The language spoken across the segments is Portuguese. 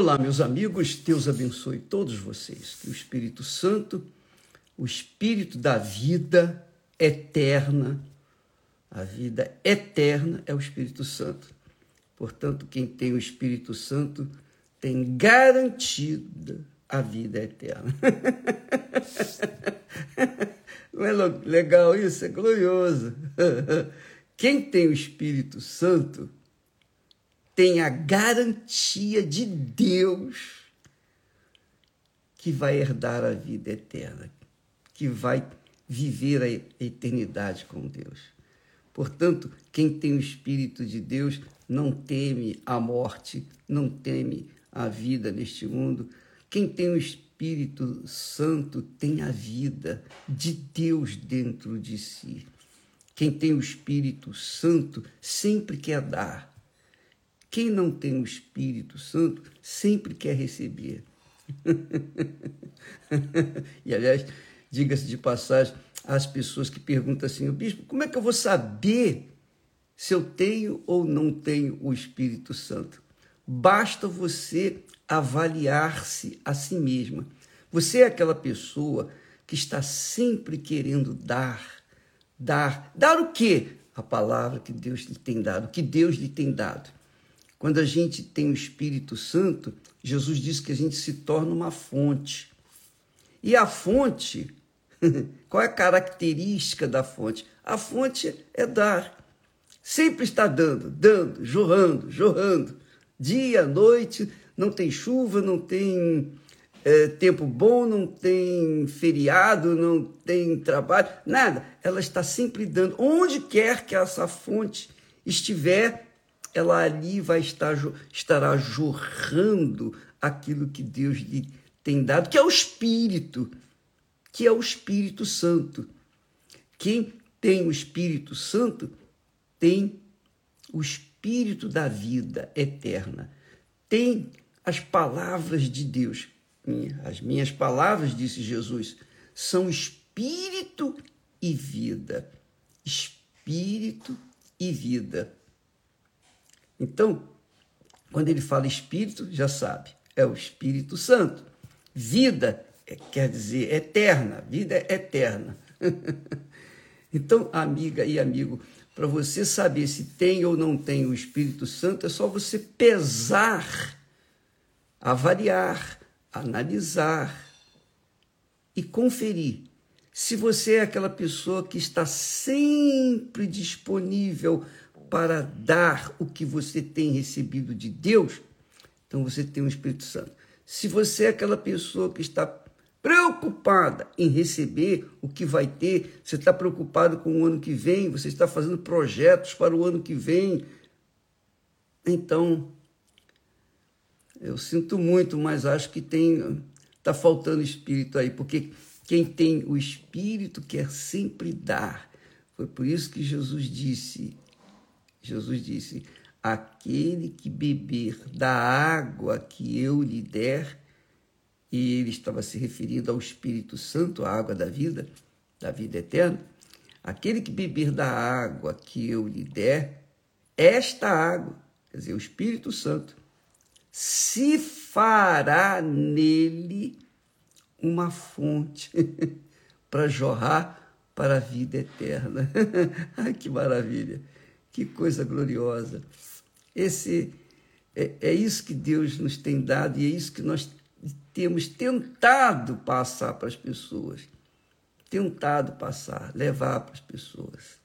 Olá, meus amigos, Deus abençoe todos vocês. Que o Espírito Santo, o Espírito da vida eterna, a vida eterna é o Espírito Santo. Portanto, quem tem o Espírito Santo tem garantida a vida eterna. Não é legal isso? É glorioso. Quem tem o Espírito Santo tem a garantia de Deus que vai herdar a vida eterna, que vai viver a eternidade com Deus. Portanto, quem tem o Espírito de Deus não teme a morte, não teme a vida neste mundo. Quem tem o Espírito Santo tem a vida de Deus dentro de si. Quem tem o Espírito Santo sempre quer dar quem não tem o Espírito Santo sempre quer receber. e, aliás, diga-se de passagem, as pessoas que perguntam assim, o bispo, como é que eu vou saber se eu tenho ou não tenho o Espírito Santo? Basta você avaliar-se a si mesma. Você é aquela pessoa que está sempre querendo dar, dar. Dar o quê? A palavra que Deus lhe tem dado, que Deus lhe tem dado. Quando a gente tem o Espírito Santo, Jesus diz que a gente se torna uma fonte. E a fonte, qual é a característica da fonte? A fonte é dar. Sempre está dando, dando, jorrando, jorrando. Dia, noite, não tem chuva, não tem é, tempo bom, não tem feriado, não tem trabalho, nada. Ela está sempre dando. Onde quer que essa fonte estiver, ela ali vai estar estará jorrando aquilo que Deus lhe tem dado, que é o Espírito, que é o Espírito Santo. Quem tem o Espírito Santo tem o Espírito da vida eterna, tem as palavras de Deus. As minhas palavras, disse Jesus, são espírito e vida. Espírito e vida. Então, quando ele fala espírito, já sabe, é o Espírito Santo. Vida é, quer dizer eterna, vida é eterna. então, amiga e amigo, para você saber se tem ou não tem o Espírito Santo, é só você pesar, avaliar, analisar e conferir se você é aquela pessoa que está sempre disponível para dar o que você tem recebido de Deus, então você tem o Espírito Santo. Se você é aquela pessoa que está preocupada em receber o que vai ter, você está preocupado com o ano que vem, você está fazendo projetos para o ano que vem, então eu sinto muito, mas acho que tem está faltando espírito aí, porque quem tem o espírito quer sempre dar. Foi por isso que Jesus disse: Jesus disse: Aquele que beber da água que eu lhe der, e ele estava se referindo ao Espírito Santo, a água da vida, da vida eterna. Aquele que beber da água que eu lhe der, esta água, quer dizer, o Espírito Santo, se fará nele uma fonte para jorrar para a vida eterna. Ai, que maravilha! Que coisa gloriosa. Esse é, é isso que Deus nos tem dado e é isso que nós temos tentado passar para as pessoas. Tentado passar, levar para as pessoas.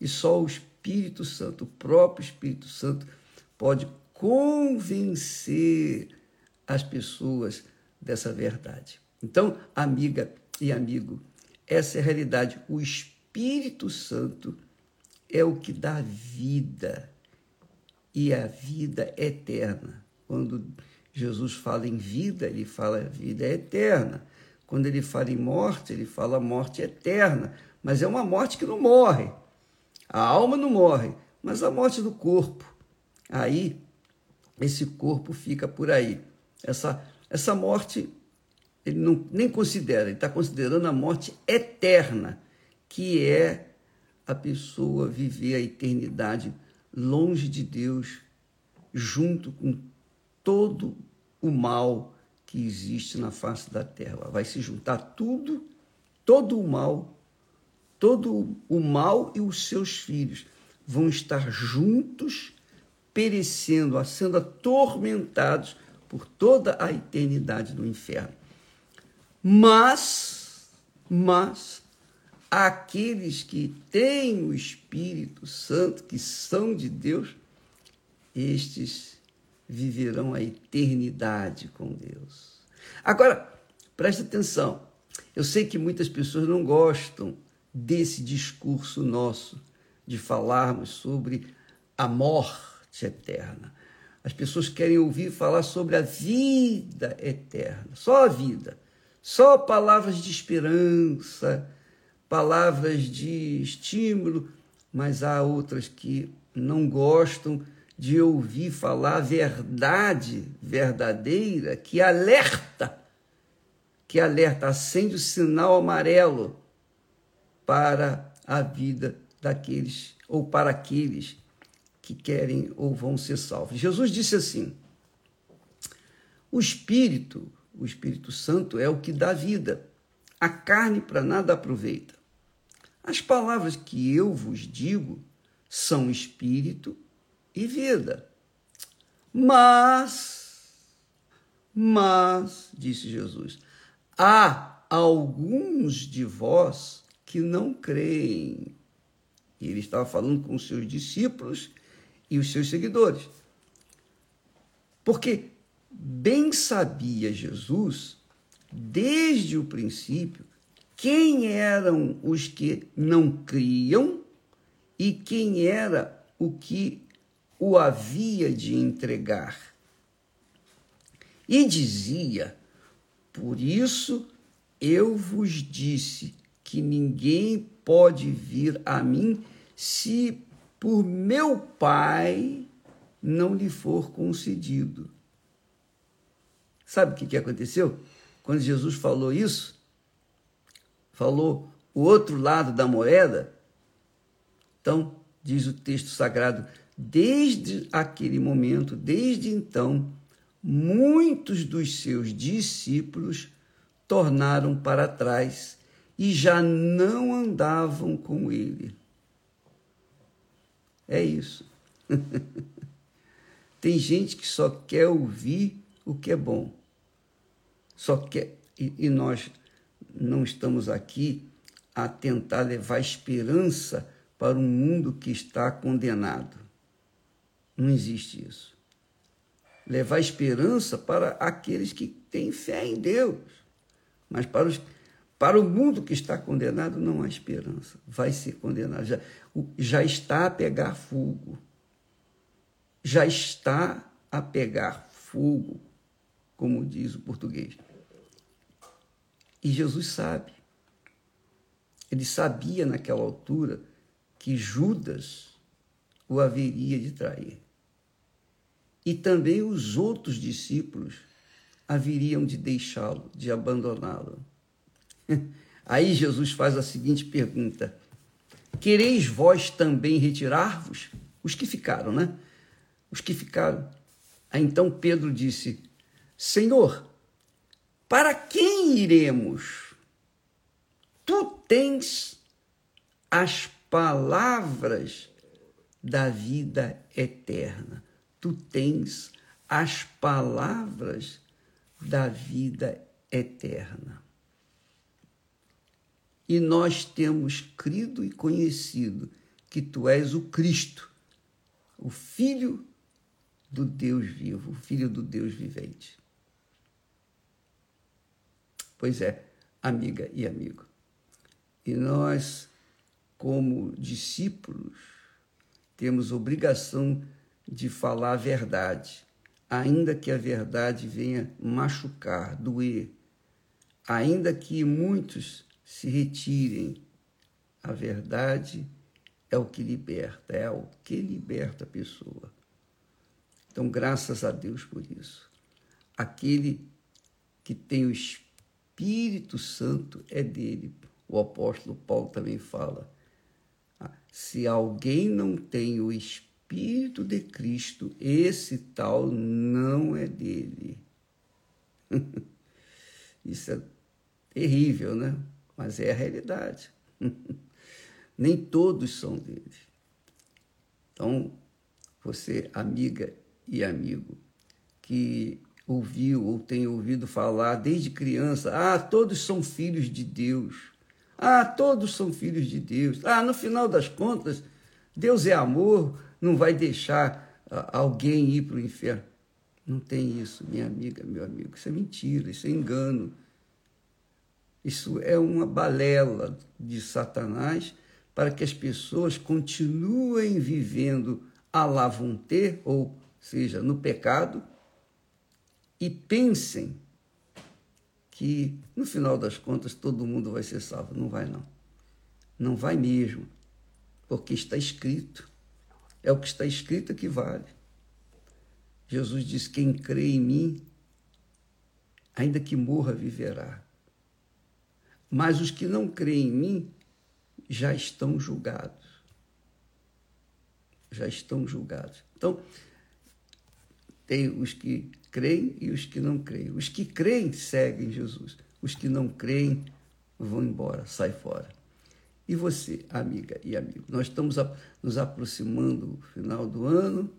E só o Espírito Santo, o próprio Espírito Santo, pode convencer as pessoas dessa verdade. Então, amiga e amigo, essa é a realidade. O Espírito Santo é o que dá vida e a vida eterna. Quando Jesus fala em vida, ele fala vida eterna. Quando ele fala em morte, ele fala morte eterna. Mas é uma morte que não morre. A alma não morre, mas a morte do corpo. Aí, esse corpo fica por aí. Essa, essa morte, ele não, nem considera, ele está considerando a morte eterna, que é a pessoa viver a eternidade longe de Deus, junto com todo o mal que existe na face da terra. Vai se juntar tudo, todo o mal, todo o mal e os seus filhos vão estar juntos, perecendo, sendo atormentados por toda a eternidade no inferno. Mas, mas, aqueles que têm o Espírito Santo, que são de Deus, estes viverão a eternidade com Deus. Agora, preste atenção. Eu sei que muitas pessoas não gostam desse discurso nosso de falarmos sobre a morte eterna. As pessoas querem ouvir falar sobre a vida eterna, só a vida, só palavras de esperança, palavras de estímulo, mas há outras que não gostam de ouvir falar a verdade verdadeira que alerta, que alerta, acende o sinal amarelo para a vida daqueles ou para aqueles que querem ou vão ser salvos. Jesus disse assim: o Espírito, o Espírito Santo é o que dá vida. A carne para nada aproveita. As palavras que eu vos digo são espírito e vida. Mas, mas, disse Jesus, há alguns de vós que não creem. E ele estava falando com os seus discípulos e os seus seguidores. Porque bem sabia Jesus, desde o princípio, quem eram os que não criam e quem era o que o havia de entregar. E dizia: Por isso eu vos disse que ninguém pode vir a mim se por meu Pai não lhe for concedido. Sabe o que, aconteceu? Quando Jesus falou isso, falou o outro lado da moeda. Então, diz o texto sagrado, desde aquele momento, desde então, muitos dos seus discípulos tornaram para trás e já não andavam com ele. É isso. Tem gente que só quer ouvir o que é bom. Só quer e, e nós não estamos aqui a tentar levar esperança para um mundo que está condenado. Não existe isso. Levar esperança para aqueles que têm fé em Deus. Mas para os para o mundo que está condenado, não há esperança. Vai ser condenado. Já, já está a pegar fogo. Já está a pegar fogo, como diz o português. E Jesus sabe. Ele sabia naquela altura que Judas o haveria de trair. E também os outros discípulos haveriam de deixá-lo, de abandoná-lo. Aí Jesus faz a seguinte pergunta: Quereis vós também retirar-vos? Os que ficaram, né? Os que ficaram. Aí então Pedro disse: Senhor, para quem iremos? Tu tens as palavras da vida eterna. Tu tens as palavras da vida eterna. E nós temos crido e conhecido que tu és o Cristo, o Filho do Deus vivo, o Filho do Deus vivente. Pois é, amiga e amigo. E nós, como discípulos, temos obrigação de falar a verdade, ainda que a verdade venha machucar, doer, ainda que muitos se retirem. A verdade é o que liberta, é o que liberta a pessoa. Então, graças a Deus por isso. Aquele que tem o Espírito Santo é dele. O apóstolo Paulo também fala. Ah, se alguém não tem o Espírito de Cristo, esse tal não é dele. Isso é terrível, né? Mas é a realidade. Nem todos são dele. Então, você, amiga e amigo, que ouviu ou tem ouvido falar desde criança, ah, todos são filhos de Deus. Ah, todos são filhos de Deus. Ah, no final das contas, Deus é amor, não vai deixar ah, alguém ir para o inferno. Não tem isso, minha amiga, meu amigo. Isso é mentira, isso é engano. Isso é uma balela de Satanás para que as pessoas continuem vivendo a la vontade, ou seja, no pecado, e pensem que no final das contas todo mundo vai ser salvo. Não vai, não. Não vai mesmo, porque está escrito. É o que está escrito que vale. Jesus diz: Quem crê em mim, ainda que morra, viverá. Mas os que não creem em mim já estão julgados. Já estão julgados. Então, tem os que creem e os que não creem. Os que creem seguem Jesus. Os que não creem vão embora, sai fora. E você, amiga e amigo, nós estamos nos aproximando do final do ano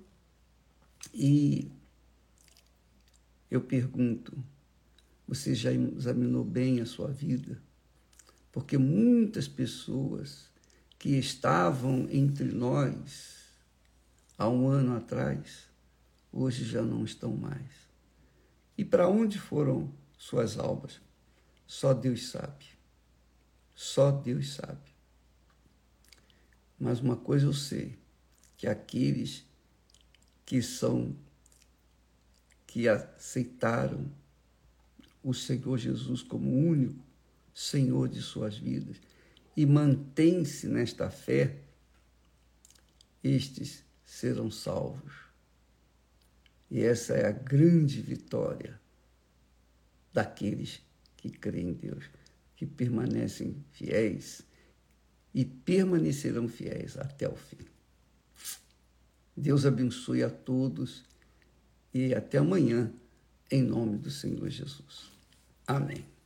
e eu pergunto: você já examinou bem a sua vida? Porque muitas pessoas que estavam entre nós há um ano atrás, hoje já não estão mais. E para onde foram suas almas? Só Deus sabe. Só Deus sabe. Mas uma coisa eu sei, que aqueles que são que aceitaram o Senhor Jesus como único Senhor de suas vidas e mantém-se nesta fé, estes serão salvos. E essa é a grande vitória daqueles que creem em Deus, que permanecem fiéis e permanecerão fiéis até o fim. Deus abençoe a todos e até amanhã, em nome do Senhor Jesus. Amém.